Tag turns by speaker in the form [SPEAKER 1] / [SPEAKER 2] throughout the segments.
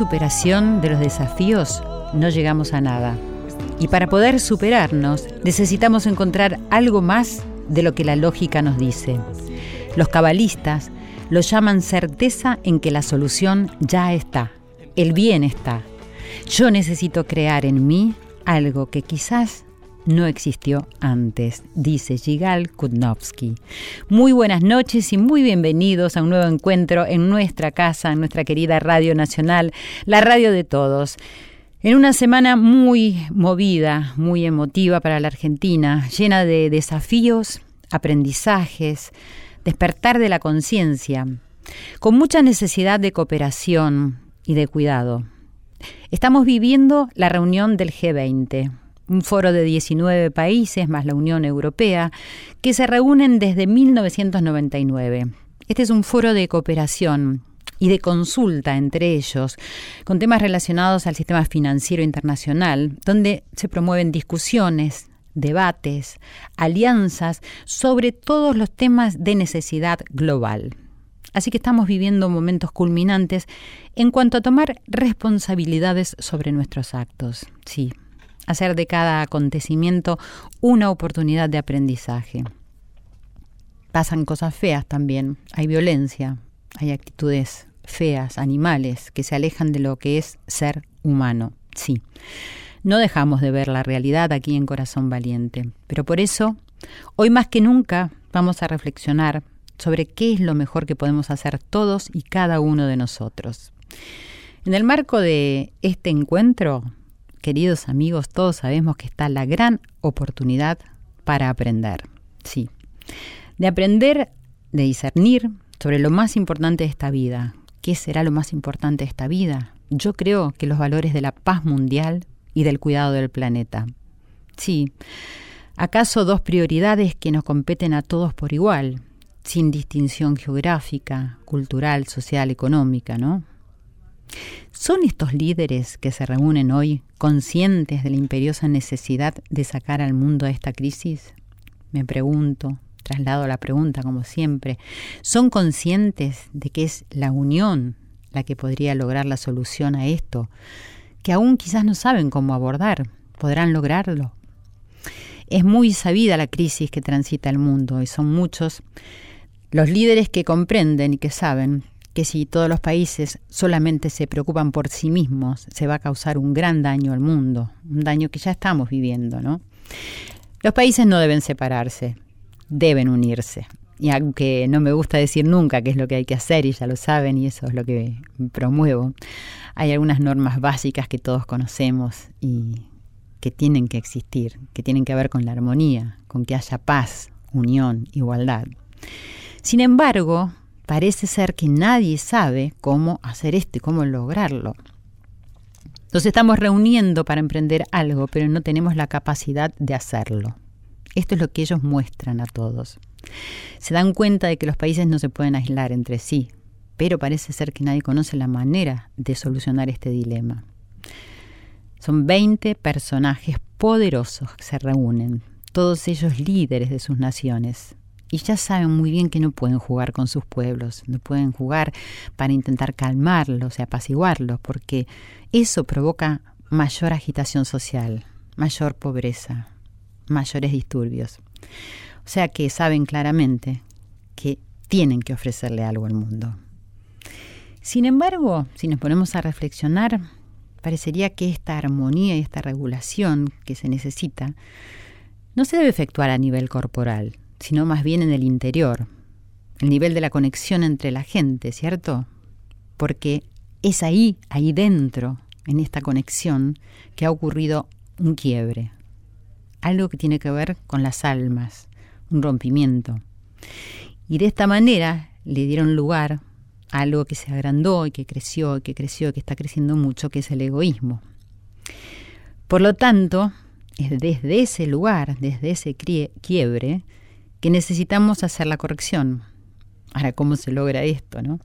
[SPEAKER 1] superación de los desafíos, no llegamos a nada. Y para poder superarnos, necesitamos encontrar algo más de lo que la lógica nos dice. Los cabalistas lo llaman certeza en que la solución ya está, el bien está. Yo necesito crear en mí algo que quizás no existió antes, dice Yigal Kudnovsky. Muy buenas noches y muy bienvenidos a un nuevo encuentro en nuestra casa, en nuestra querida Radio Nacional, la radio de todos. En una semana muy movida, muy emotiva para la Argentina, llena de desafíos, aprendizajes, despertar de la conciencia, con mucha necesidad de cooperación y de cuidado. Estamos viviendo la reunión del G20, un foro de 19 países más la Unión Europea, que se reúnen desde 1999. Este es un foro de cooperación y de consulta entre ellos, con temas relacionados al sistema financiero internacional, donde se promueven discusiones, debates, alianzas sobre todos los temas de necesidad global. Así que estamos viviendo momentos culminantes en cuanto a tomar responsabilidades sobre nuestros actos. Sí, hacer de cada acontecimiento una oportunidad de aprendizaje. Pasan cosas feas también, hay violencia, hay actitudes feas, animales, que se alejan de lo que es ser humano, sí. No dejamos de ver la realidad aquí en Corazón Valiente, pero por eso, hoy más que nunca, vamos a reflexionar sobre qué es lo mejor que podemos hacer todos y cada uno de nosotros. En el marco de este encuentro, queridos amigos, todos sabemos que está la gran oportunidad para aprender. Sí, de aprender, de discernir sobre lo más importante de esta vida. ¿Qué será lo más importante de esta vida? Yo creo que los valores de la paz mundial y del cuidado del planeta. Sí, ¿acaso dos prioridades que nos competen a todos por igual, sin distinción geográfica, cultural, social, económica, ¿no? ¿Son estos líderes que se reúnen hoy conscientes de la imperiosa necesidad de sacar al mundo de esta crisis? Me pregunto, traslado la pregunta como siempre. ¿Son conscientes de que es la unión la que podría lograr la solución a esto? Que aún quizás no saben cómo abordar. ¿Podrán lograrlo? Es muy sabida la crisis que transita el mundo y son muchos los líderes que comprenden y que saben que si todos los países solamente se preocupan por sí mismos, se va a causar un gran daño al mundo, un daño que ya estamos viviendo, ¿no? Los países no deben separarse, deben unirse. Y aunque no me gusta decir nunca qué es lo que hay que hacer, y ya lo saben, y eso es lo que promuevo, hay algunas normas básicas que todos conocemos y que tienen que existir, que tienen que ver con la armonía, con que haya paz, unión, igualdad. Sin embargo, parece ser que nadie sabe cómo hacer esto y cómo lograrlo. Nos estamos reuniendo para emprender algo, pero no tenemos la capacidad de hacerlo. Esto es lo que ellos muestran a todos. Se dan cuenta de que los países no se pueden aislar entre sí, pero parece ser que nadie conoce la manera de solucionar este dilema. Son 20 personajes poderosos que se reúnen, todos ellos líderes de sus naciones, y ya saben muy bien que no pueden jugar con sus pueblos, no pueden jugar para intentar calmarlos y apaciguarlos, porque eso provoca mayor agitación social, mayor pobreza, mayores disturbios. O sea que saben claramente que tienen que ofrecerle algo al mundo. Sin embargo, si nos ponemos a reflexionar, parecería que esta armonía y esta regulación que se necesita no se debe efectuar a nivel corporal, sino más bien en el interior, el nivel de la conexión entre la gente, ¿cierto? Porque es ahí, ahí dentro, en esta conexión, que ha ocurrido un quiebre, algo que tiene que ver con las almas, un rompimiento. Y de esta manera le dieron lugar algo que se agrandó y que creció y que creció y que está creciendo mucho, que es el egoísmo. Por lo tanto, es desde ese lugar, desde ese quiebre, que necesitamos hacer la corrección. Ahora, ¿cómo se logra esto, no?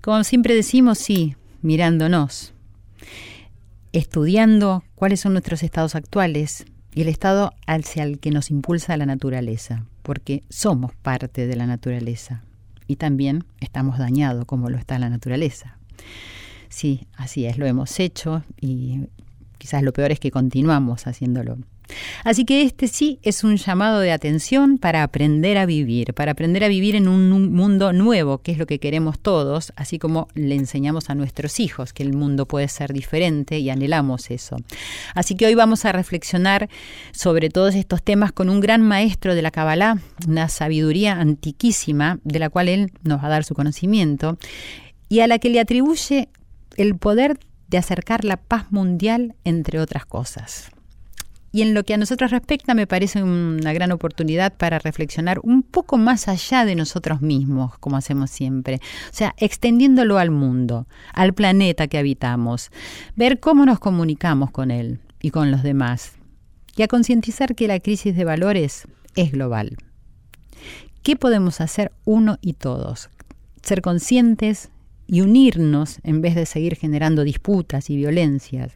[SPEAKER 1] Como siempre decimos, sí, mirándonos, estudiando cuáles son nuestros estados actuales y el estado hacia el que nos impulsa la naturaleza, porque somos parte de la naturaleza y también estamos dañados como lo está la naturaleza. Sí, así es, lo hemos hecho y quizás lo peor es que continuamos haciéndolo. Así que este sí es un llamado de atención para aprender a vivir, para aprender a vivir en un mundo nuevo, que es lo que queremos todos, así como le enseñamos a nuestros hijos que el mundo puede ser diferente y anhelamos eso. Así que hoy vamos a reflexionar sobre todos estos temas con un gran maestro de la Kabbalah, una sabiduría antiquísima de la cual él nos va a dar su conocimiento y a la que le atribuye el poder de acercar la paz mundial, entre otras cosas. Y en lo que a nosotros respecta me parece una gran oportunidad para reflexionar un poco más allá de nosotros mismos, como hacemos siempre. O sea, extendiéndolo al mundo, al planeta que habitamos, ver cómo nos comunicamos con él y con los demás. Y a concientizar que la crisis de valores es global. ¿Qué podemos hacer uno y todos? Ser conscientes y unirnos en vez de seguir generando disputas y violencias.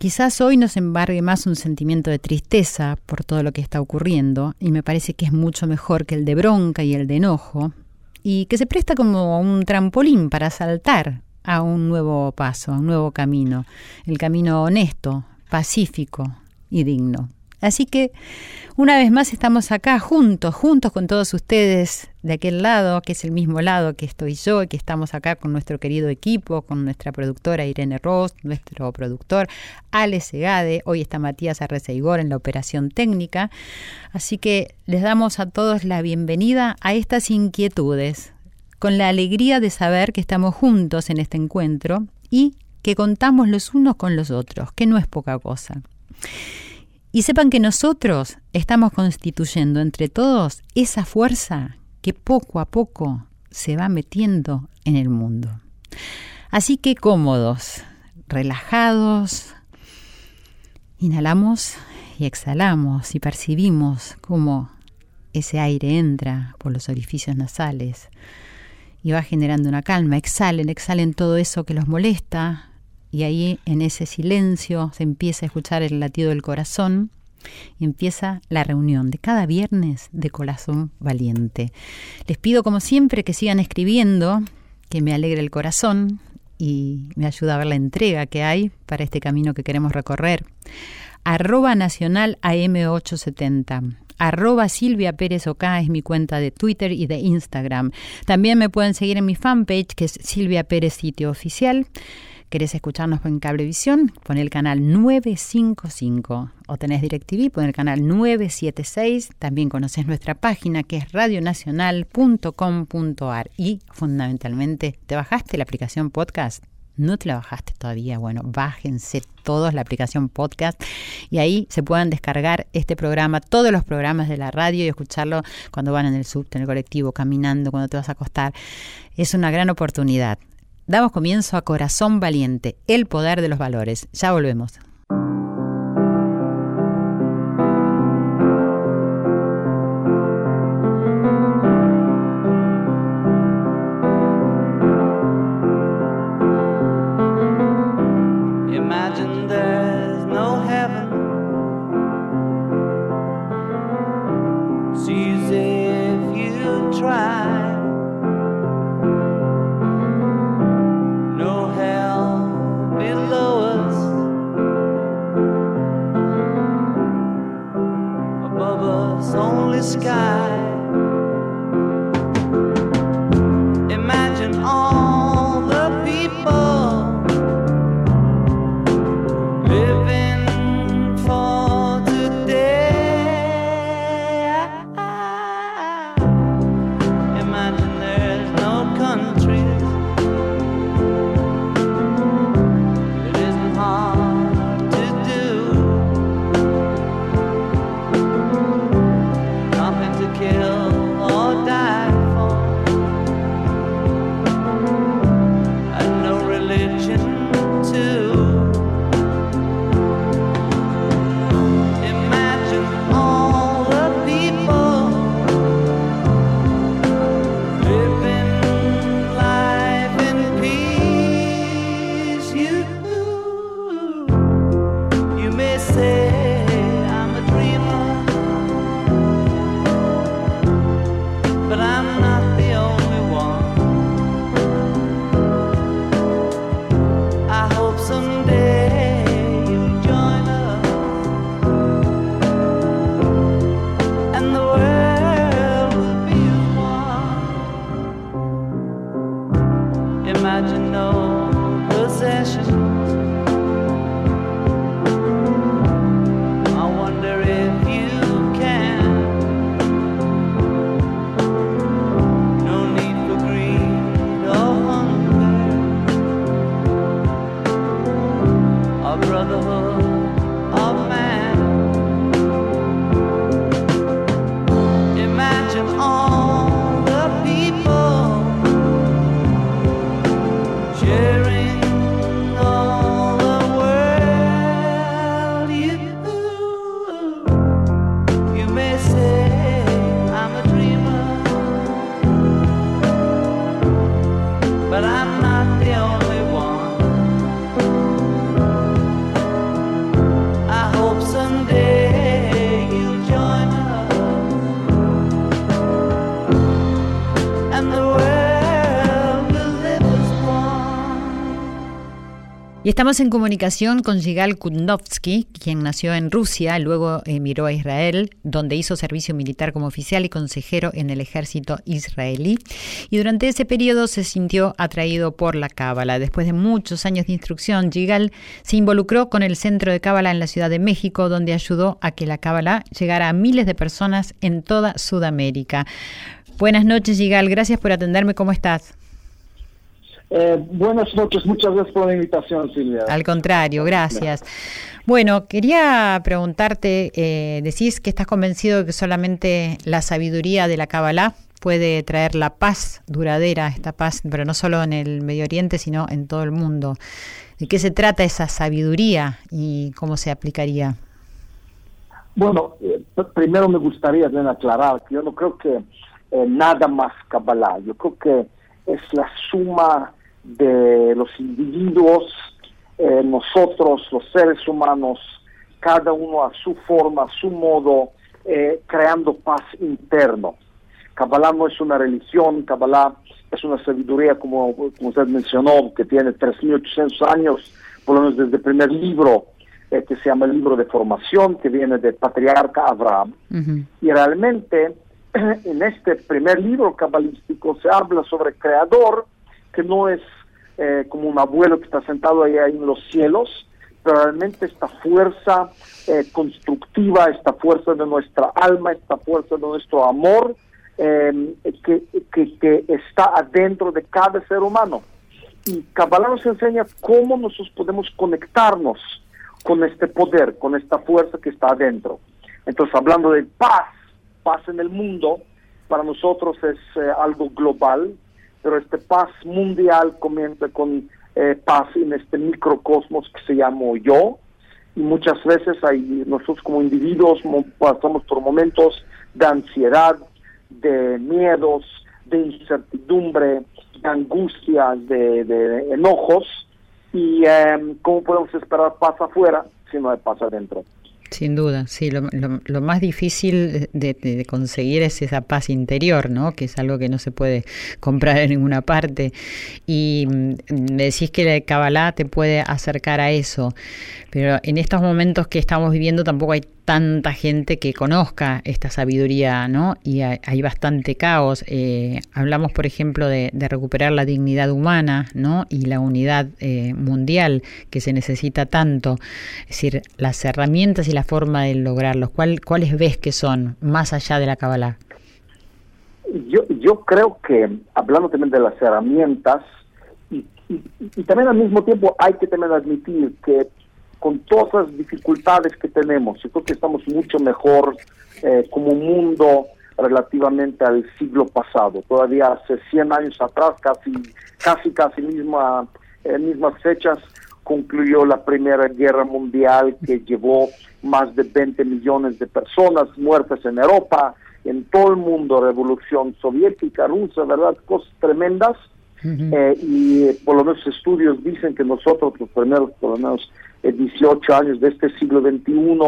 [SPEAKER 1] Quizás hoy nos embargue más un sentimiento de tristeza por todo lo que está ocurriendo, y me parece que es mucho mejor que el de bronca y el de enojo, y que se presta como un trampolín para saltar a un nuevo paso, a un nuevo camino, el camino honesto, pacífico y digno. Así que una vez más estamos acá juntos, juntos con todos ustedes de aquel lado, que es el mismo lado que estoy yo, y que estamos acá con nuestro querido equipo, con nuestra productora Irene Ross, nuestro productor Ale Segade, hoy está Matías Arreceigor en la operación técnica. Así que les damos a todos la bienvenida a estas inquietudes, con la alegría de saber que estamos juntos en este encuentro y que contamos los unos con los otros, que no es poca cosa. Y sepan que nosotros estamos constituyendo entre todos esa fuerza que poco a poco se va metiendo en el mundo. Así que cómodos, relajados, inhalamos y exhalamos y percibimos cómo ese aire entra por los orificios nasales y va generando una calma. Exhalen, exhalen todo eso que los molesta, y ahí en ese silencio se empieza a escuchar el latido del corazón y empieza la reunión de cada viernes de Corazón Valiente. Les pido como siempre que sigan escribiendo, que me alegre el corazón y me ayuda a ver la entrega que hay para este camino que queremos recorrer. Arroba Nacional AM870. Arroba Silvia Pérez Oca es mi cuenta de Twitter y de Instagram. También me pueden seguir en mi fanpage que es Silvia Pérez Sitio Oficial. ¿Querés escucharnos en Cablevisión? Pon el canal 955 o tenés DirecTV, pon el canal 976. También conoces nuestra página que es radionacional.com.ar y fundamentalmente, ¿te bajaste la aplicación podcast? ¿No te la bajaste todavía? Bueno, bájense todos la aplicación podcast y ahí se puedan descargar este programa, todos los programas de la radio y escucharlo cuando van en el subte, en el colectivo, caminando, cuando te vas a acostar. Es una gran oportunidad. Damos comienzo a Corazón Valiente, el poder de los valores. Ya volvemos. Estamos en comunicación con Yigal Kundovsky, quien nació en Rusia, luego emigró a Israel, donde hizo servicio militar como oficial y consejero en el ejército israelí. Y durante ese periodo se sintió atraído por la Cábala. Después de muchos años de instrucción, Yigal se involucró con el Centro de Cábala en la Ciudad de México, donde ayudó a que la Cábala llegara a miles de personas en toda Sudamérica. Buenas noches, Yigal. Gracias por atenderme. ¿Cómo estás?
[SPEAKER 2] Eh, buenas noches, muchas gracias por la invitación, Silvia.
[SPEAKER 1] Al contrario, gracias. Bueno, quería preguntarte, eh, decís que estás convencido de que solamente la sabiduría de la Kabbalah puede traer la paz duradera, esta paz, pero no solo en el Medio Oriente, sino en todo el mundo. ¿De qué se trata esa sabiduría y cómo se aplicaría?
[SPEAKER 2] Bueno, eh, primero me gustaría aclarar que yo no creo que nada más Kabbalah, yo creo que es la suma de los individuos, eh, nosotros, los seres humanos, cada uno a su forma, a su modo, eh, creando paz interno. Kabbalah no es una religión, Kabbalah es una sabiduría, como, usted mencionó, que tiene 3.800 años, por lo menos desde el primer libro, eh, que se llama el libro de formación, que viene del patriarca Abraham. Y realmente, en este primer libro cabalístico se habla sobre creador, que no es eh, como un abuelo que está sentado ahí, en los cielos, pero realmente esta fuerza eh, constructiva, esta fuerza de nuestra alma, esta fuerza de nuestro amor, em, que, que, está adentro de cada ser humano. Y Kabbalah nos enseña cómo nosotros podemos conectarnos con este poder, con esta fuerza que está adentro. Entonces, hablando de paz, paz en el mundo, para nosotros es eh, algo global, pero este paz mundial comienza con eh, paz en este microcosmos que se llama yo, y muchas veces hay, nosotros como individuos pasamos por momentos de ansiedad, de miedos, de incertidumbre, de angustia, de, enojos, y eh, cómo podemos esperar paz afuera si no hay paz adentro.
[SPEAKER 1] Sin duda, sí, lo, lo, más difícil de, conseguir es esa paz interior, ¿no? Que es algo que no se puede comprar en ninguna parte. Y mm, decís que la Kabbalah te puede acercar a eso, pero en estos momentos que estamos viviendo tampoco hay tanta gente que conozca esta sabiduría, ¿no? Y hay, bastante caos. Eh, hablamos, por ejemplo, de, recuperar la dignidad humana, ¿no? Y la unidad eh, mundial que se necesita tanto. Es decir, las herramientas y la forma de lograrlos. ¿Cuál, ¿Cuáles ves que son más allá de la Kabbalah?
[SPEAKER 2] Yo, yo creo que, hablando también de las herramientas, y, y también al mismo tiempo hay que también admitir que con todas las dificultades que tenemos. Yo creo que estamos mucho mejor eh, como mundo relativamente al siglo pasado. Todavía hace 100 años atrás, casi, casi, casi misma, eh, mismas fechas, concluyó la Primera Guerra Mundial que llevó más de 20 millones de personas muertas en Europa, en todo el mundo, revolución soviética, rusa, ¿verdad? Cosas tremendas. Eh, y por lo menos estudios dicen que nosotros, los primeros, por lo menos 18 años de este siglo XXI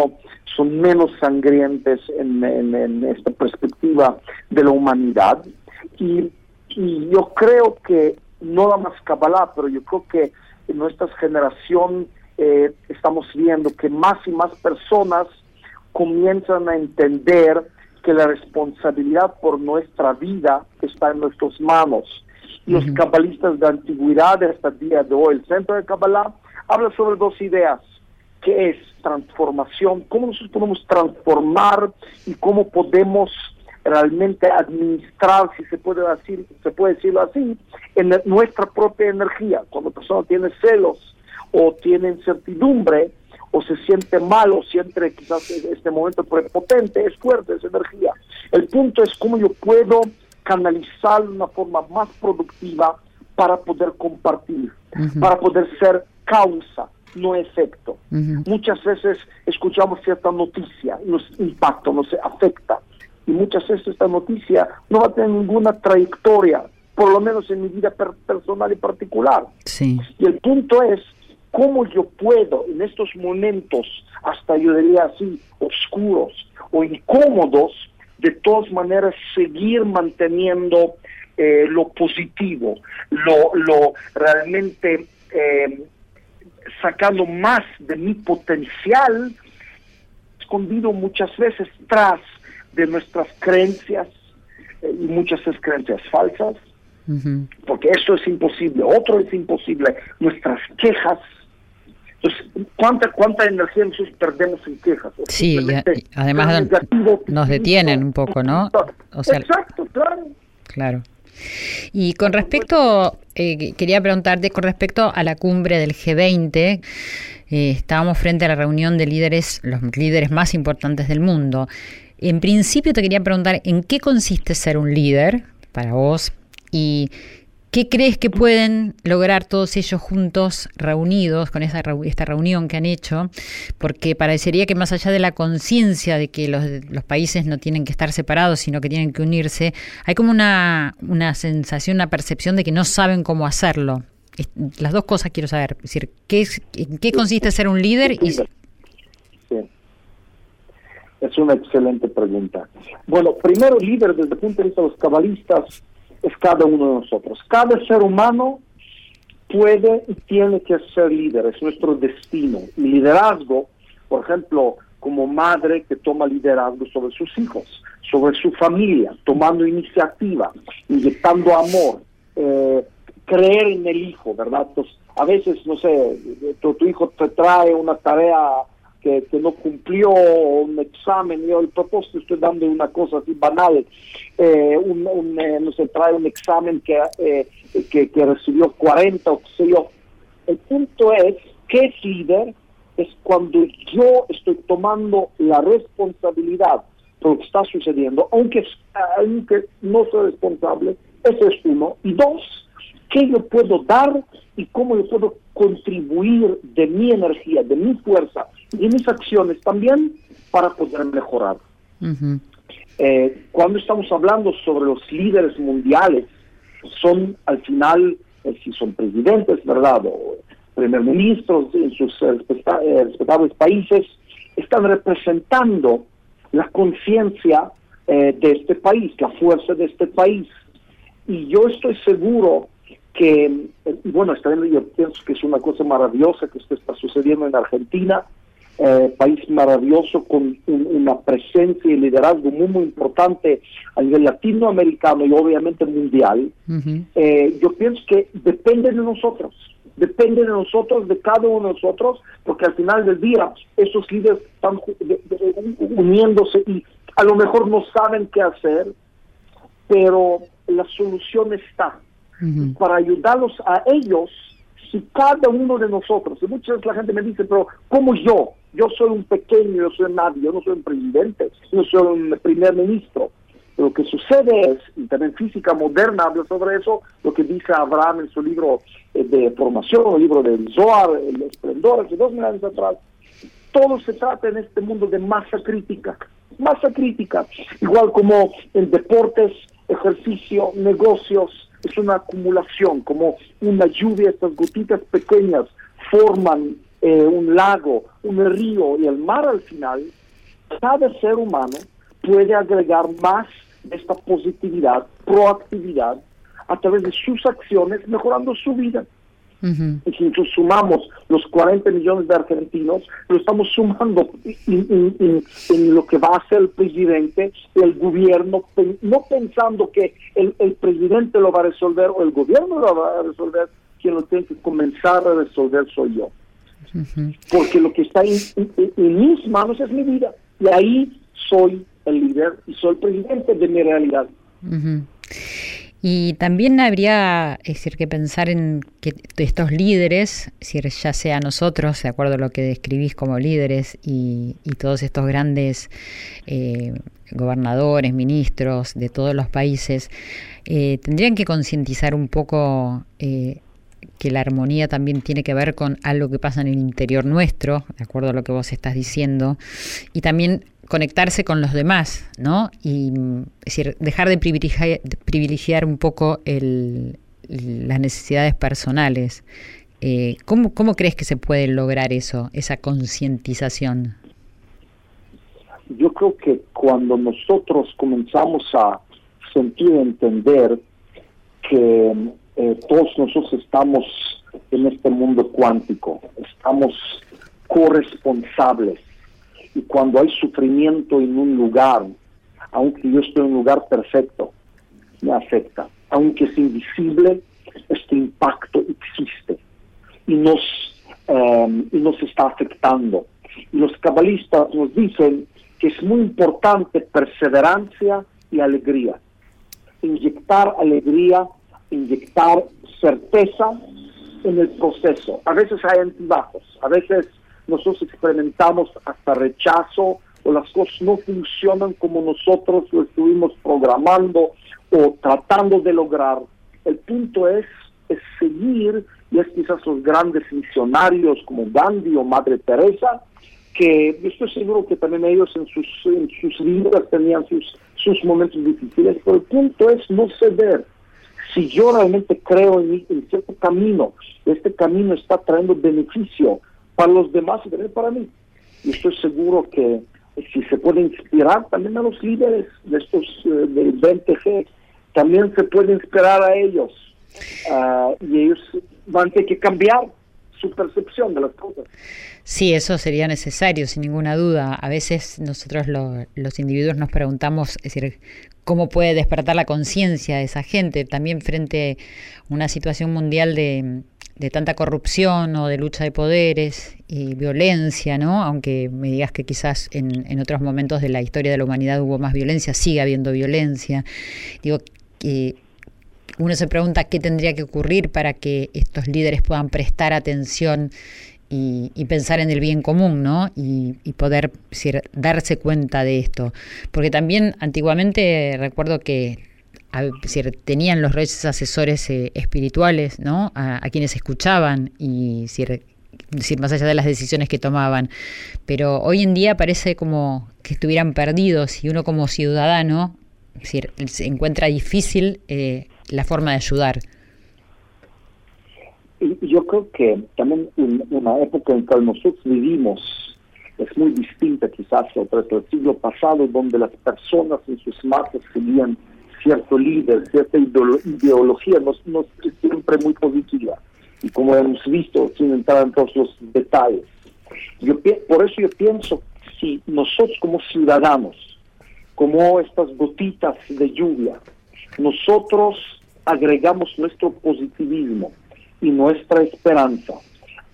[SPEAKER 2] son menos sangrientes en, esta perspectiva de la humanidad. Y, yo creo que, no la más Kabbalah, pero yo creo que en nuestra generación eh, estamos viendo que más y más personas comienzan a entender que la responsabilidad por nuestra vida está en nuestras manos. Los cabalistas de antigüedad hasta el día de hoy, el centro de Kabbalah, habla sobre dos ideas, que es transformación, cómo nosotros podemos transformar y cómo podemos realmente administrar, si se puede decir, se puede decirlo así, en nuestra propia energía. Cuando la persona tiene celos o tiene incertidumbre, o se siente mal o siente quizás este momento prepotente, es fuerte esa energía. El punto es cómo yo puedo canalizar de una forma más productiva para poder compartir, para poder ser causa, no efecto. Muchas veces escuchamos cierta noticia, nos impacta, nos afecta, y muchas veces esta noticia no va a tener ninguna trayectoria, por lo menos en mi vida personal y particular.
[SPEAKER 1] Sí.
[SPEAKER 2] Y el punto es cómo yo puedo en estos momentos, hasta yo diría así, oscuros o incómodos, de todas maneras seguir manteniendo eh, lo positivo, lo, lo realmente eh, sacando más de mi potencial, escondido muchas veces tras de nuestras creencias eh, y muchas veces creencias falsas, porque esto es imposible, otro es imposible, nuestras quejas. Entonces, ¿cuánta, cuánta energía nosotros perdemos en quejas?
[SPEAKER 1] Sí, además nos detienen un poco, ¿no?
[SPEAKER 2] Exacto, claro.
[SPEAKER 1] Claro. Y con respecto, eh, quería preguntarte, con respecto a la cumbre del G20, eh, estábamos frente a la reunión de líderes, los líderes más importantes del mundo. En principio te quería preguntar en qué consiste ser un líder para vos y qué crees que pueden lograr todos ellos juntos, reunidos, con esa, esta reunión que han hecho, porque parecería que más allá de la conciencia de que los, los, países no tienen que estar separados, sino que tienen que unirse, hay como una, una sensación, una percepción de que no saben cómo hacerlo. Las dos cosas quiero saber, es decir, ¿qué, ¿en qué consiste ser un líder? Y,
[SPEAKER 2] es una excelente pregunta. Bueno, primero, líder desde el punto de vista de los cabalistas es cada uno de nosotros. Cada ser humano puede y tiene que ser líder, es nuestro destino. Y liderazgo, por ejemplo, como madre que toma liderazgo sobre sus hijos, sobre su familia, tomando iniciativa, inyectando amor, eh, creer en el hijo, ¿verdad? Entonces, a veces, no sé, tu hijo te trae una tarea que, no cumplió un examen, yo el propósito estoy dando una cosa así banal, eh, un, eh, no se trae un examen que, eh, que, que, recibió 40 o qué sé yo. El punto es, ¿qué es líder? Es cuando yo estoy tomando la responsabilidad de lo que está sucediendo, aunque, aunque no soy responsable, eso es uno. Y dos, ¿qué yo puedo dar y cómo yo puedo contribuir de mi energía, de mi fuerza y mis acciones también para poder mejorar. Eh, cuando estamos hablando sobre los líderes mundiales, son al final, eh, si son presidentes, ¿verdad? O primer ministros en sus eh, respetables países, están representando la conciencia de este país, la fuerza de este país. Y yo estoy seguro que, bueno, yo pienso que es una cosa maravillosa que esto está sucediendo en Argentina, eh, país maravilloso con una presencia y liderazgo muy, muy importante a nivel latinoamericano y obviamente mundial. Eh, yo pienso que depende de nosotros, depende de nosotros, de cada uno de nosotros, porque al final del día esos líderes están uniéndose y a lo mejor no saben qué hacer, pero la solución está. Para ayudarlos a ellos, si cada uno de nosotros, y muchas veces la gente me dice, pero ¿cómo yo? Yo soy un pequeño, yo soy nadie, yo no soy un presidente, yo soy un primer ministro. Lo que sucede es, y también física moderna habla sobre eso, lo que dice Abraham en su libro eh, de formación, el libro del Zohar, el esplendor, hace dos mil años atrás. Todo se trata en este mundo de masa crítica, masa crítica, igual como en deportes, ejercicio, negocios, es una acumulación, como una lluvia, estas gotitas pequeñas forman eh, un lago, un río y el mar al final, cada ser humano puede agregar más de esta positividad, proactividad, a través de sus acciones, mejorando su vida. Y si nosotros sumamos los 40 millones de argentinos, lo estamos sumando en, lo que va a hacer el presidente, el gobierno, no pensando que el, presidente lo va a resolver o el gobierno lo va a resolver, quien lo tiene que comenzar a resolver soy yo. Porque lo que está en, mis manos es mi vida. Y ahí soy el líder y soy el presidente de mi realidad.
[SPEAKER 1] Y también habría es decir, que pensar en que estos líderes, es decir, ya sea nosotros, de acuerdo a lo que describís como líderes, y, todos estos grandes eh, gobernadores, ministros de todos los países, eh, tendrían que concientizar un poco eh, que la armonía también tiene que ver con algo que pasa en el interior nuestro, de acuerdo a lo que vos estás diciendo, y también conectarse con los demás, ¿no? Y es decir, dejar de privilegiar, un poco las necesidades personales. Eh, ¿cómo, ¿Cómo crees que se puede lograr eso, esa concientización?
[SPEAKER 2] Yo creo que cuando nosotros comenzamos a sentir, entender que eh, todos nosotros estamos en este mundo cuántico, estamos corresponsables. Y cuando hay sufrimiento en un lugar, aunque yo esté en un lugar perfecto, me afecta. Aunque es invisible, este impacto existe y nos, eh, y nos está afectando. Y los cabalistas nos dicen que es muy importante perseverancia y alegría. Inyectar alegría inyectar certeza en el proceso. A veces hay antibajos, a veces nosotros experimentamos hasta rechazo o las cosas no funcionan como nosotros lo estuvimos programando o tratando de lograr. El punto es, es seguir, y es quizás los grandes misionarios como Gandhi o Madre Teresa, que estoy seguro que también ellos en sus, en sus vidas tenían sus, sus momentos difíciles, pero el punto es no ceder, si yo realmente creo en, cierto camino, este camino está trayendo beneficio para los demás y también para mí. Y estoy seguro que si se puede inspirar también a los líderes de estos eh, del BNTG, también se puede inspirar a ellos. Ah, y ellos van a tener que cambiar su percepción de las cosas.
[SPEAKER 1] Sí, eso sería necesario, sin ninguna duda. A veces nosotros los individuos nos preguntamos, es decir, cómo puede despertar la conciencia de esa gente, también frente a una situación mundial de, tanta corrupción o de lucha de poderes y violencia, ¿no? Aunque me digas que quizás en, en otros momentos de la historia de la humanidad hubo más violencia, sigue habiendo violencia. Digo, que uno se pregunta qué tendría que ocurrir para que estos líderes puedan prestar atención y, pensar en el bien común, ¿no? Y, poder darse cuenta de esto. Porque también antiguamente recuerdo que tenían los reyes asesores eh, espirituales, ¿no? A, quienes escuchaban y decir, más allá de las decisiones que tomaban. Pero hoy en día parece como que estuvieran perdidos y uno como ciudadano se encuentra difícil eh, la forma de ayudar.
[SPEAKER 2] Yo creo que también en una época en que nosotros vivimos es muy distinta quizás a otra del siglo pasado, donde las personas en sus masas seguían cierto líder, cierta ideología, no, no siempre muy positiva. Y como hemos visto, sin entrar en todos los detalles. Yo, por eso yo pienso, si nosotros como ciudadanos, como estas gotitas de lluvia, nosotros agregamos nuestro positivismo, y nuestra esperanza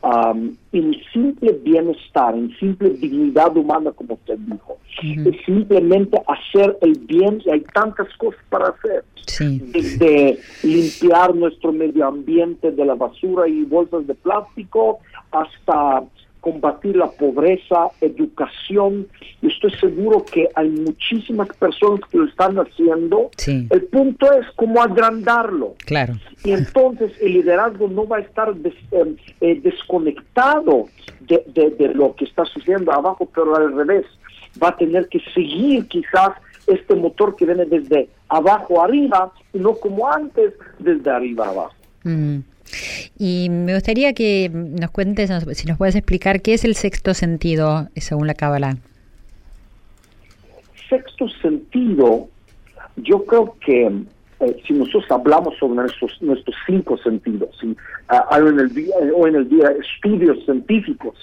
[SPEAKER 2] en simple bienestar, en simple dignidad humana, como usted dijo. Es simplemente hacer el bien y hay tantas cosas para hacer. Desde limpiar nuestro medio ambiente de la basura y bolsas de plástico hasta combatir la pobreza, educación. Y estoy seguro que hay muchísimas personas que lo están haciendo. El punto es cómo agrandarlo.
[SPEAKER 1] Claro.
[SPEAKER 2] Y entonces el liderazgo no va a estar eh, eh, desconectado de, de, lo que está sucediendo abajo, pero al revés. Va a tener que seguir quizás este motor que viene desde abajo arriba y no como antes desde arriba abajo.
[SPEAKER 1] Mm. Y me gustaría que nos cuentes, si nos puedes explicar qué es el sexto sentido según la Cábala.
[SPEAKER 2] Sexto sentido, yo creo que eh, si nosotros hablamos sobre nuestros, nuestros cinco sentidos, ah, hay en el día, hoy en el día estudios científicos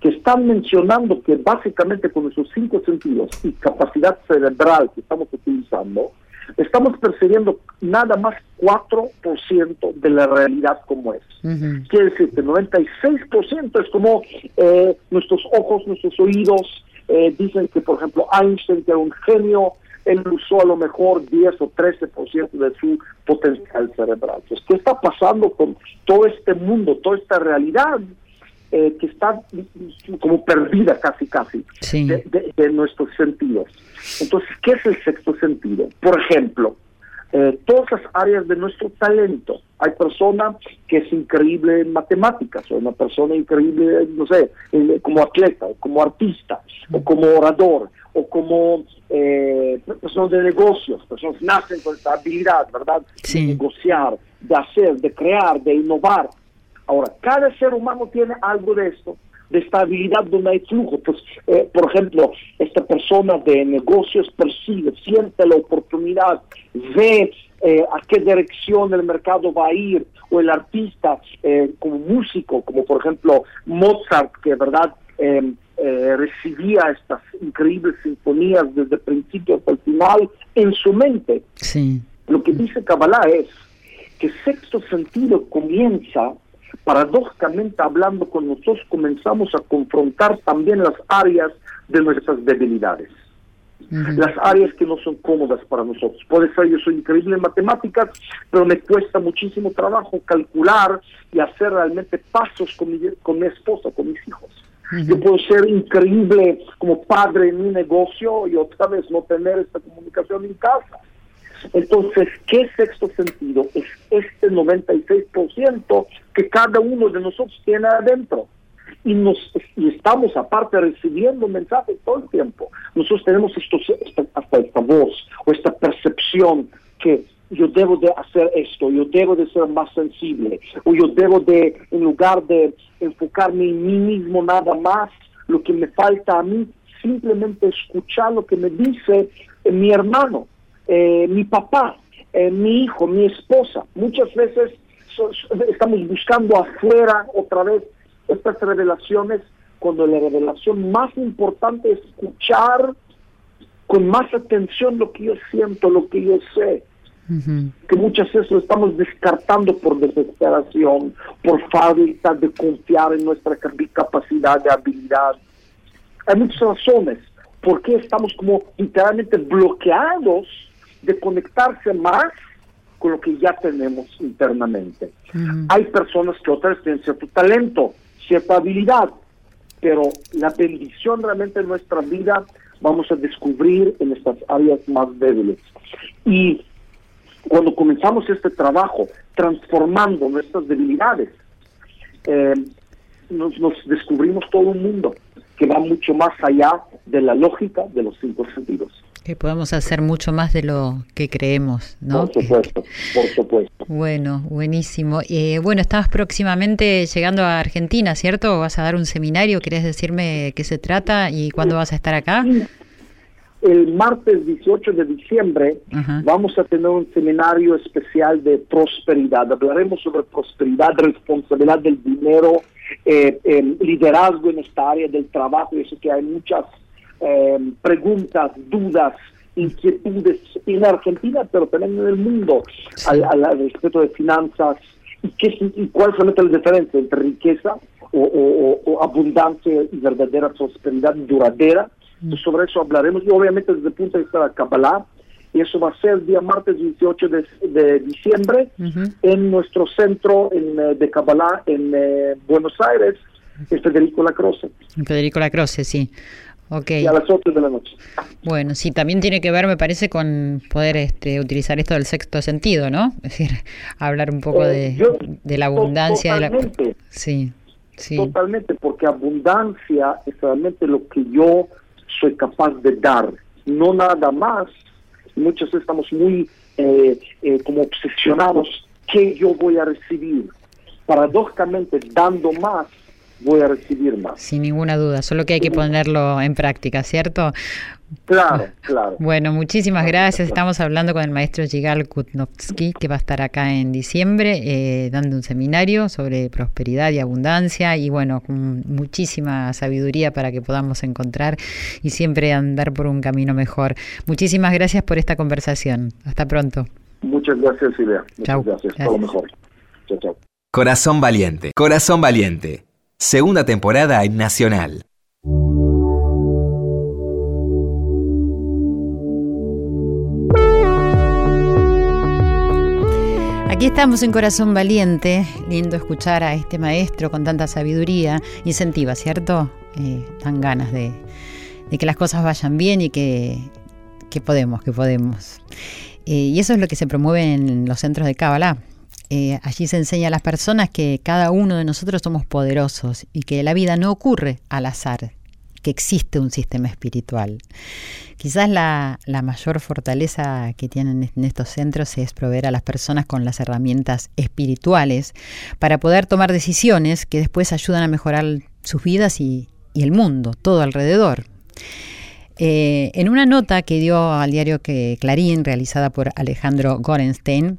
[SPEAKER 2] que están mencionando que básicamente con nuestros cinco sentidos y capacidad cerebral que estamos utilizando, estamos percibiendo nada más 4% de la realidad como es. Quiere decir que 96% es como eh, nuestros ojos, nuestros oídos, eh, dicen que, por ejemplo, Einstein, que era un genio, él usó a lo mejor 10 o 13% de su potencial cerebral. Entonces, ¿qué está pasando con todo este mundo, toda esta realidad? Eh, que está como perdida casi casi de, nuestros sentidos. Entonces, ¿qué es el sexto sentido? Por ejemplo, eh, todas las áreas de nuestro talento. Hay persona que es increíble en matemáticas, o una persona increíble, no sé, como atleta, o como artista, o como orador, o como eh, personas de negocios, personas nacen con esta habilidad, ¿verdad? De negociar, de hacer, de crear, de innovar. Ahora, cada ser humano tiene algo de esto, de estabilidad donde hay flujo. Pues, eh, por ejemplo, esta persona de negocios percibe, siente la oportunidad, ve eh, a qué dirección el mercado va a ir, o el artista eh, como músico, como por ejemplo Mozart, que verdad recibía estas increíbles sinfonías desde el principio hasta el final en su mente.
[SPEAKER 1] Sí.
[SPEAKER 2] Lo que dice Kabbalah es que sexto sentido comienza paradójicamente hablando con nosotros comenzamos a confrontar también las áreas de nuestras debilidades. Las áreas que no son cómodas para nosotros. Por eso yo soy increíble en matemáticas, pero me cuesta muchísimo trabajo calcular y hacer realmente pasos con mi, con mi esposa, con mis hijos. Yo puedo ser increíble como padre en mi negocio y otra vez no tener esta comunicación en casa. Entonces, ¿qué sexto sentido? Es este 96% que cada uno de nosotros tiene adentro. Y, nos, y estamos aparte recibiendo mensajes todo el tiempo. Nosotros tenemos esto, hasta esta voz o esta percepción que yo debo de hacer esto, yo debo de ser más sensible, o yo debo de, en lugar de enfocarme en mí mismo nada más, lo que me falta a mí, simplemente escuchar lo que me dice mi hermano, eh, mi papá, eh, mi hijo, mi esposa. Muchas veces estamos buscando afuera otra vez estas revelaciones cuando la revelación más importante es escuchar con más atención lo que yo siento, lo que yo sé. Que muchas veces lo estamos descartando por desesperación, por falta de confiar en nuestra capacidad de habilidad. Hay muchas razones por qué estamos como literalmente bloqueados de conectarse más con lo que ya tenemos internamente. Hay personas que otras tienen cierto talento, cierta habilidad, pero la bendición realmente en nuestra vida vamos a descubrir en estas áreas más débiles. Y cuando comenzamos este trabajo transformando nuestras debilidades, eh, nos, nos descubrimos todo un mundo que va mucho más allá de la lógica de los cinco sentidos.
[SPEAKER 1] Que podemos hacer mucho más de lo que creemos, ¿no?
[SPEAKER 2] Por supuesto, por supuesto.
[SPEAKER 1] Bueno, buenísimo. Eh, bueno, estabas próximamente llegando a Argentina, ¿cierto? ¿Vas a dar un seminario? ¿Querés decirme qué se trata y cuándo vas a estar acá?
[SPEAKER 2] El martes 18 de diciembre vamos a tener un seminario especial de prosperidad. Hablaremos sobre prosperidad, responsabilidad del dinero, eh, liderazgo en esta área del trabajo. Y eso que hay muchas eh, preguntas, dudas, inquietudes en Argentina, pero también en el mundo al, respecto de finanzas y, qué, y cuál es la diferencia entre riqueza o, abundancia y verdadera prosperidad duradera. Mm. sobre eso hablaremos y obviamente desde el punto de vista de la Kabbalah, y eso va a ser día martes 18 de, diciembre en nuestro centro en, eh, de Kabbalah en eh, Buenos Aires, en Federico Lacroce.
[SPEAKER 1] Federico Lacroce, sí. Okay.
[SPEAKER 2] Y a las 8 de la noche.
[SPEAKER 1] Bueno, sí, también tiene que ver, me parece, con poder este, utilizar esto del sexto sentido, ¿no? Es decir, hablar un poco de, eh, de, la abundancia. De la... Sí, sí.
[SPEAKER 2] Totalmente, porque abundancia es realmente lo que yo soy capaz de dar, no nada más. Muchas veces estamos muy eh, eh, como obsesionados, ¿qué yo voy a recibir? Paradójicamente, dando más, voy a recibir más.
[SPEAKER 1] Sin ninguna duda, solo que hay que ponerlo en práctica, ¿cierto?
[SPEAKER 2] Claro, claro.
[SPEAKER 1] Bueno, muchísimas gracias. Estamos hablando con el maestro Yigal Kutnovsky, que va a estar acá en diciembre eh, dando un seminario sobre prosperidad y abundancia y bueno, con muchísima sabiduría para que podamos encontrar y siempre andar por un camino mejor. Muchísimas gracias por esta conversación. Hasta pronto.
[SPEAKER 2] Muchas gracias, Silvia. Muchas gracias. Todo lo mejor. Chao, chao.
[SPEAKER 3] Corazón Valiente, Corazón Valiente. Segunda temporada en Nacional.
[SPEAKER 1] Aquí estamos en Corazón Valiente, lindo escuchar a este maestro con tanta sabiduría, incentiva, ¿cierto? Eh, dan ganas de, que las cosas vayan bien y que, que podemos, que podemos. Eh, y eso es lo que se promueve en los centros de Kabbalah eh, allí se enseña a las personas que cada uno de nosotros somos poderosos y que la vida no ocurre al azar, que existe un sistema espiritual. Quizás la, mayor fortaleza que tienen en estos centros es proveer a las personas con las herramientas espirituales para poder tomar decisiones que después ayudan a mejorar sus vidas y, el mundo, todo alrededor. Eh, en una nota que dio al diario que Clarín, realizada por Alejandro Gorenstein,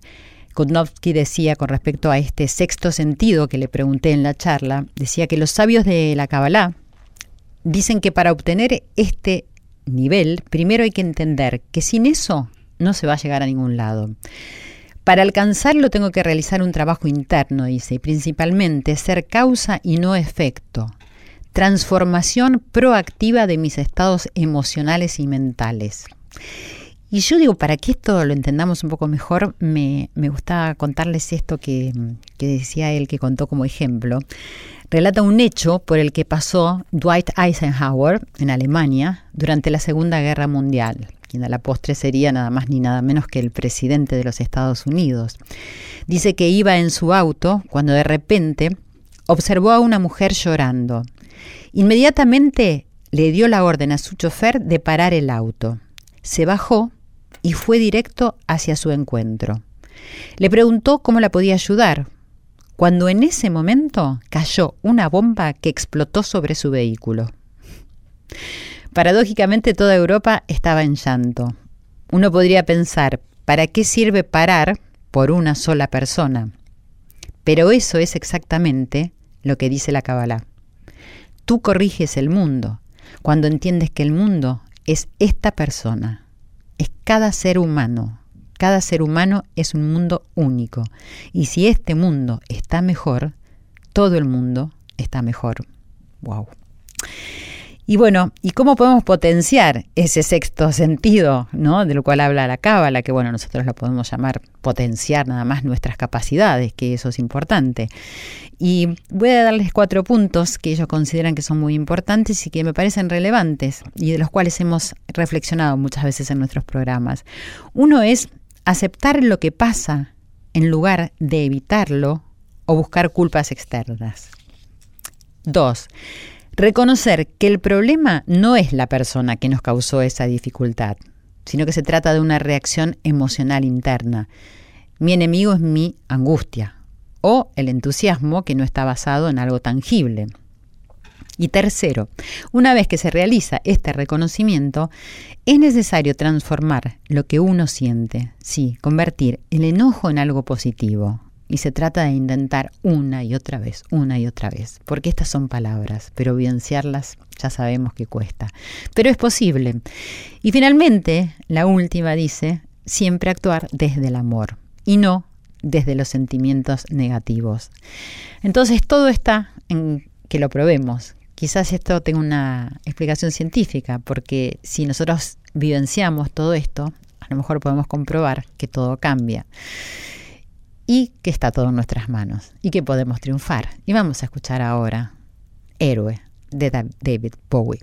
[SPEAKER 1] Kutnovsky decía con respecto a este sexto sentido que le pregunté en la charla, decía que los sabios de la Kabbalah dicen que para obtener este nivel, primero hay que entender que sin eso no se va a llegar a ningún lado. Para alcanzarlo tengo que realizar un trabajo interno, dice, y principalmente ser causa y no efecto. Transformación proactiva de mis estados emocionales y mentales. Y yo digo, para que esto lo entendamos un poco mejor, me, me gusta contarles esto que, que decía él, que contó como ejemplo relata un hecho por el que pasó Dwight Eisenhower en Alemania durante la Segunda Guerra Mundial, quien a la postre sería nada más ni nada menos que el presidente de los Estados Unidos. Dice que iba en su auto cuando de repente observó a una mujer llorando. Inmediatamente le dio la orden a su chofer de parar el auto. Se bajó y fue directo hacia su encuentro. Le preguntó cómo la podía ayudar, cuando en ese momento cayó una bomba que explotó sobre su vehículo. Paradójicamente toda Europa estaba en llanto. Uno podría pensar, ¿para qué sirve parar por una sola persona? Pero eso es exactamente lo que dice la Kabbalah. Tú corriges el mundo cuando entiendes que el mundo es esta persona, es cada ser humano, cada ser humano es un mundo único. Y si este mundo está mejor, todo el mundo está mejor. Wow. Y bueno, ¿y cómo podemos potenciar ese sexto sentido, ¿no? De lo cual habla la cábala, que bueno, nosotros lo podemos llamar potenciar nada más nuestras capacidades, que eso es importante. Y voy a darles cuatro puntos que ellos consideran que son muy importantes y que me parecen relevantes y de los cuales hemos reflexionado muchas veces en nuestros programas. Uno es aceptar lo que pasa en lugar de evitarlo o buscar culpas externas. 2. Reconocer que el problema no es la persona que nos causó esa dificultad, sino que se trata de una reacción emocional interna. Mi enemigo es mi angustia o el entusiasmo que no está basado en algo tangible. Y tercero, una vez que se realiza este reconocimiento, es necesario transformar lo que uno siente, sí, convertir el enojo en algo positivo. Y se trata de intentar una y otra vez, una y otra vez, porque estas son palabras, pero vivenciarlas ya sabemos que cuesta. Pero es posible. Y finalmente, la última dice, siempre actuar desde el amor y no desde los sentimientos negativos. Entonces todo está en que lo probemos, Quizás esto tenga una explicación científica, porque si nosotros vivenciamos todo esto, a lo mejor podemos comprobar que todo cambia y que está todo en nuestras manos y que podemos triunfar. Y vamos a escuchar ahora Héroe de David Bowie.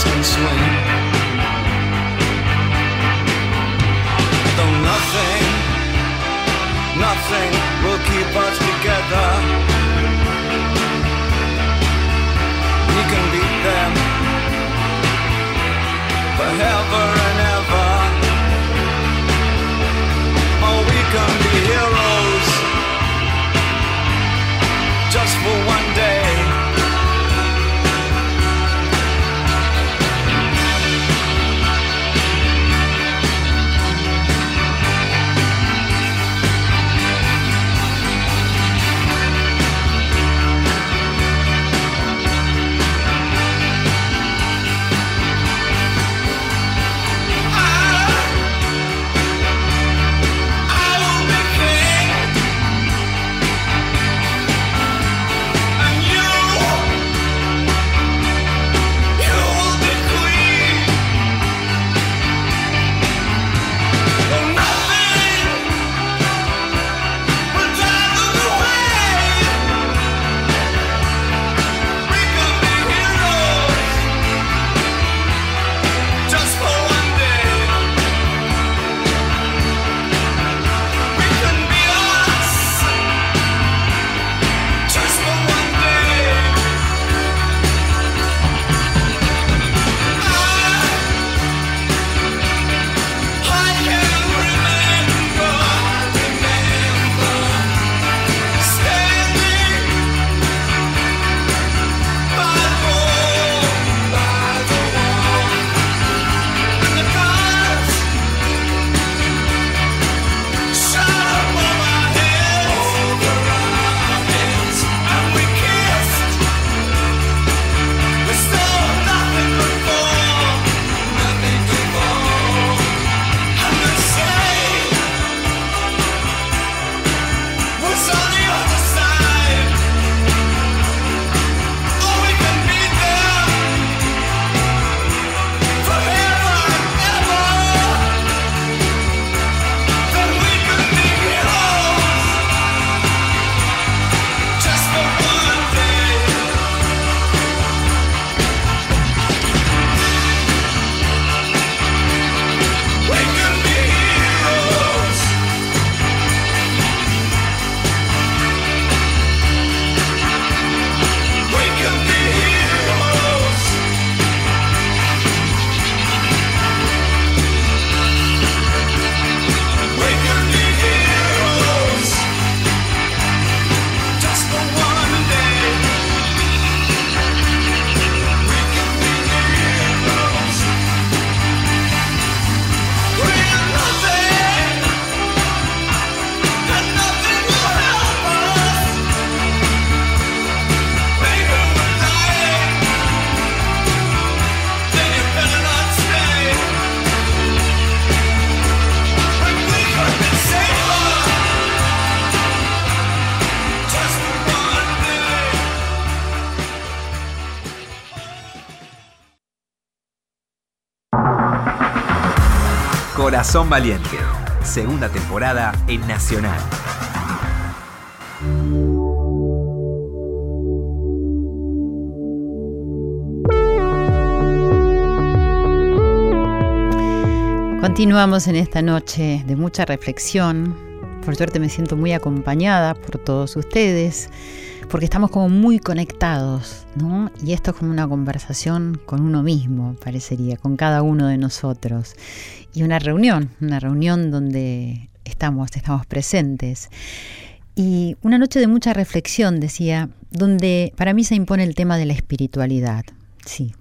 [SPEAKER 4] arms can swing. Though nothing, nothing will keep us together. We can beat them forever.
[SPEAKER 3] Corazón Valiente, segunda temporada en Nacional.
[SPEAKER 1] Continuamos en esta noche de mucha reflexión. Por suerte me siento muy acompañada por todos ustedes porque estamos como muy conectados, ¿no? Y esto es como una conversación con uno mismo, parecería, con cada uno de nosotros. Y una reunión, una reunión donde estamos, estamos presentes. Y una noche de mucha reflexión, decía, donde para mí se impone el tema de la espiritualidad. Sí.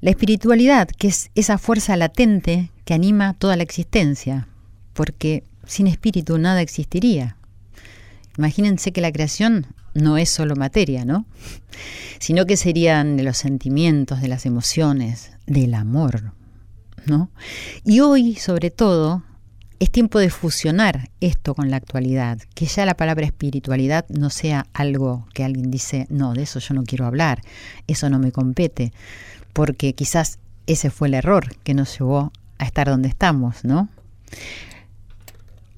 [SPEAKER 1] La espiritualidad, que es esa fuerza latente que anima toda la existencia, porque sin espíritu nada existiría. Imagínense que la creación no es solo materia, ¿no? Sino que serían de los sentimientos, de las emociones, del amor, ¿no? Y hoy, sobre todo, es tiempo de fusionar esto con la actualidad, que ya la palabra espiritualidad no sea algo que alguien dice, no, de eso yo no quiero hablar, eso no me compete, porque quizás ese fue el error que nos llevó a estar donde estamos, ¿no?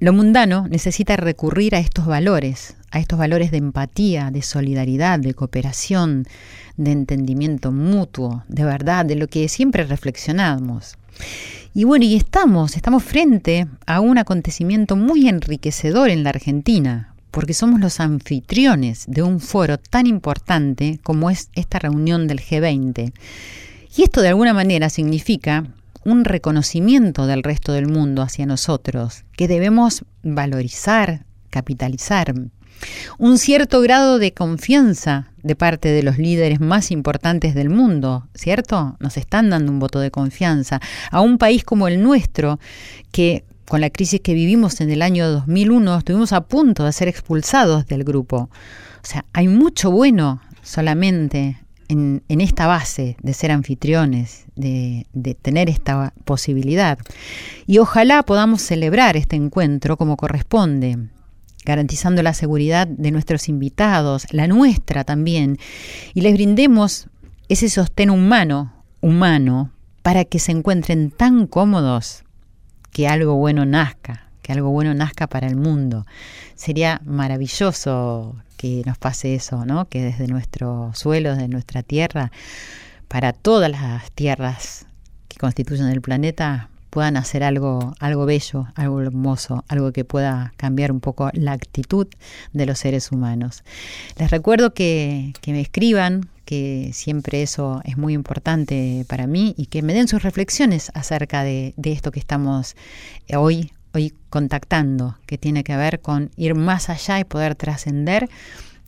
[SPEAKER 1] Lo mundano necesita recurrir a estos valores, a estos valores de empatía, de solidaridad, de cooperación, de entendimiento mutuo, de verdad, de lo que siempre reflexionamos. Y bueno, y estamos, estamos frente a un acontecimiento muy enriquecedor en la Argentina, porque somos los anfitriones de un foro tan importante como es esta reunión del G20. Y esto de alguna manera significa un reconocimiento del resto del mundo hacia nosotros, que debemos valorizar, capitalizar. Un cierto grado de confianza de parte de los líderes más importantes del mundo, ¿cierto? Nos están dando un voto de confianza a un país como el nuestro, que con la crisis que vivimos en el año 2001 estuvimos a punto de ser expulsados del grupo. O sea, hay mucho bueno solamente en, esta base de ser anfitriones, de, de, tener esta posibilidad. Y ojalá podamos celebrar este encuentro como corresponde, garantizando la seguridad de nuestros invitados, la nuestra también, y les brindemos ese sostén humano, humano, para que se encuentren tan cómodos que algo bueno nazca, que algo bueno nazca para el mundo. Sería maravilloso que nos pase eso, ¿no? Que desde nuestro suelo, desde nuestra tierra, para todas las tierras que constituyen el planeta, puedan hacer algo, algo bello, algo hermoso, algo que pueda cambiar un poco la actitud de los seres humanos. Les recuerdo que, que me escriban, que siempre eso es muy importante para mí y que me den sus reflexiones acerca de, de esto que estamos hoy hoy contactando, que tiene que ver con ir más allá y poder trascender,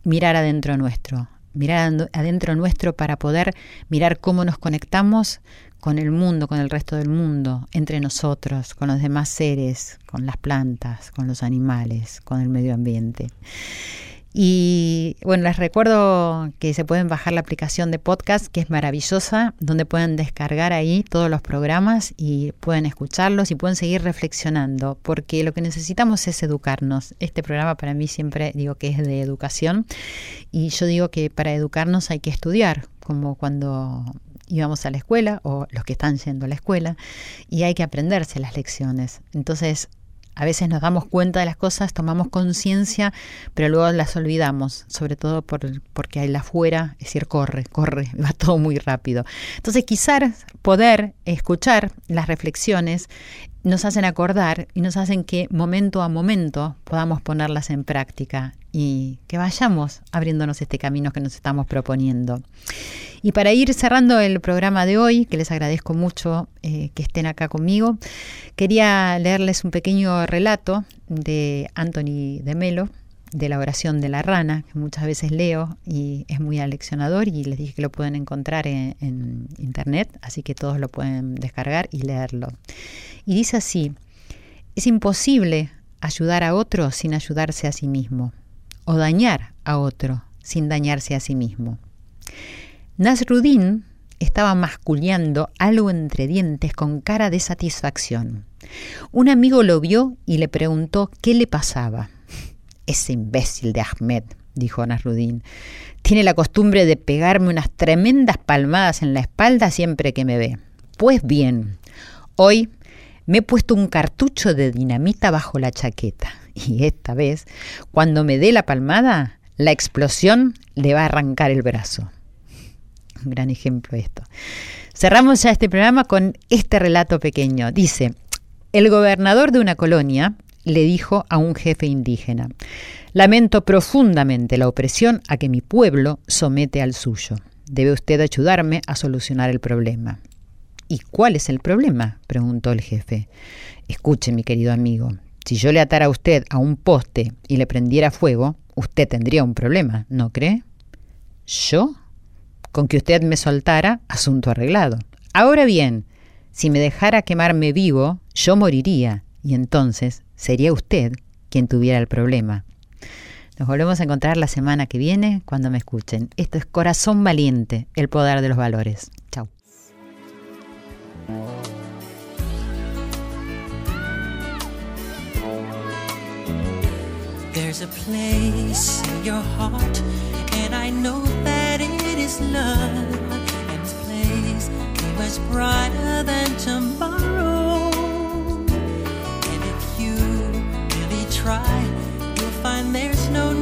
[SPEAKER 1] mirar adentro nuestro, mirar adentro nuestro para poder mirar cómo nos conectamos con el mundo, con el resto del mundo, entre nosotros, con los demás seres, con las plantas, con los animales, con el medio ambiente. Y bueno, les recuerdo que se pueden bajar la aplicación de podcast, que es maravillosa, donde pueden descargar ahí todos los programas y pueden escucharlos y pueden seguir reflexionando, porque lo que necesitamos es educarnos. Este programa para mí siempre digo que es de educación y yo digo que para educarnos hay que estudiar, como cuando íbamos a la escuela o los que están yendo a la escuela y hay que aprenderse las lecciones. Entonces, a veces nos damos cuenta de las cosas, tomamos conciencia, pero luego las olvidamos, sobre todo por, porque la afuera, es decir, corre, corre, va todo muy rápido. Entonces, quizás poder escuchar las reflexiones nos hacen acordar y nos hacen que momento a momento podamos ponerlas en práctica y que vayamos abriéndonos este camino que nos estamos proponiendo. Y para ir cerrando el programa de hoy, que les agradezco mucho eh, que estén acá conmigo, quería leerles un pequeño relato de Anthony de Melo, de la oración de la rana, que muchas veces leo y es muy aleccionador y les dije que lo pueden encontrar en, en internet, así que todos lo pueden descargar y leerlo. Y dice así, es imposible ayudar a otro sin ayudarse a sí mismo, o dañar a otro sin dañarse a sí mismo. Nasruddin estaba masculeando algo entre dientes con cara de satisfacción. Un amigo lo vio y le preguntó qué le pasaba. Ese imbécil de Ahmed, dijo Nasruddin, tiene la costumbre de pegarme unas tremendas palmadas en la espalda siempre que me ve. Pues bien, hoy me he puesto un cartucho de dinamita bajo la chaqueta y esta vez, cuando me dé la palmada, la explosión le va a arrancar el brazo. Un gran ejemplo esto. Cerramos ya este programa con este relato pequeño. Dice, el gobernador de una colonia le dijo a un jefe indígena, Lamento profundamente la opresión a que mi pueblo somete al suyo. Debe usted ayudarme a solucionar el problema. ¿Y cuál es el problema? preguntó el jefe. Escuche, mi querido amigo, si yo le atara a usted a un poste y le prendiera fuego, usted tendría un problema, ¿no cree? ¿Yo? Con que usted me soltara, asunto arreglado. Ahora bien, si me dejara quemarme vivo, yo moriría, y entonces sería usted quien tuviera el problema. Nos volvemos a encontrar la semana que viene cuando me escuchen. Esto es Corazón Valiente, el poder de los valores. Chao.
[SPEAKER 5] There's a place in your heart, and I know that it is love. And this place is much brighter than tomorrow. And if you really try, you'll find there's no